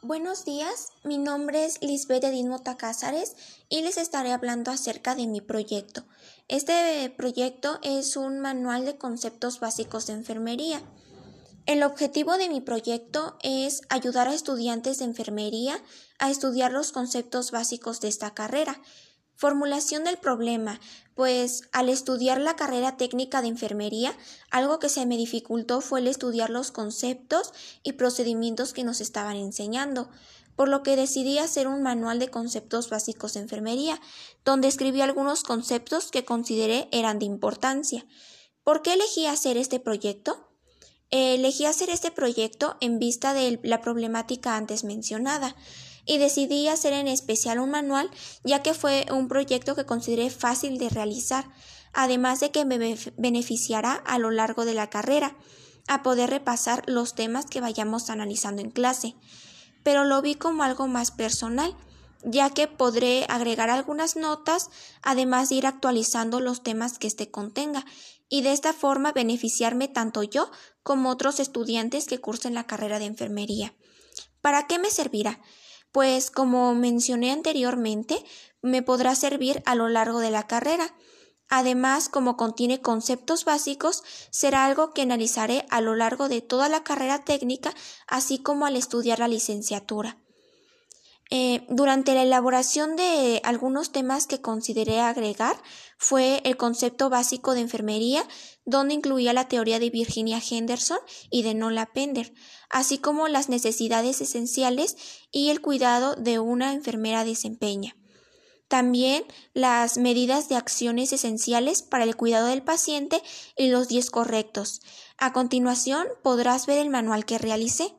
Buenos días, mi nombre es Lisbeth Edinmota Cázares y les estaré hablando acerca de mi proyecto. Este proyecto es un manual de conceptos básicos de enfermería. El objetivo de mi proyecto es ayudar a estudiantes de enfermería a estudiar los conceptos básicos de esta carrera Formulación del problema, pues al estudiar la carrera técnica de enfermería, algo que se me dificultó fue el estudiar los conceptos y procedimientos que nos estaban enseñando, por lo que decidí hacer un manual de conceptos básicos de enfermería, donde escribí algunos conceptos que consideré eran de importancia. ¿Por qué elegí hacer este proyecto? elegí hacer este proyecto en vista de la problemática antes mencionada y decidí hacer en especial un manual ya que fue un proyecto que consideré fácil de realizar, además de que me beneficiará a lo largo de la carrera a poder repasar los temas que vayamos analizando en clase. Pero lo vi como algo más personal, ya que podré agregar algunas notas, además de ir actualizando los temas que éste contenga, y de esta forma beneficiarme tanto yo como otros estudiantes que cursen la carrera de enfermería. ¿Para qué me servirá? Pues como mencioné anteriormente, me podrá servir a lo largo de la carrera. Además, como contiene conceptos básicos, será algo que analizaré a lo largo de toda la carrera técnica, así como al estudiar la licenciatura. Eh, durante la elaboración de algunos temas que consideré agregar fue el concepto básico de enfermería, donde incluía la teoría de Virginia Henderson y de Nola Pender, así como las necesidades esenciales y el cuidado de una enfermera desempeña. También las medidas de acciones esenciales para el cuidado del paciente y los 10 correctos. A continuación podrás ver el manual que realicé.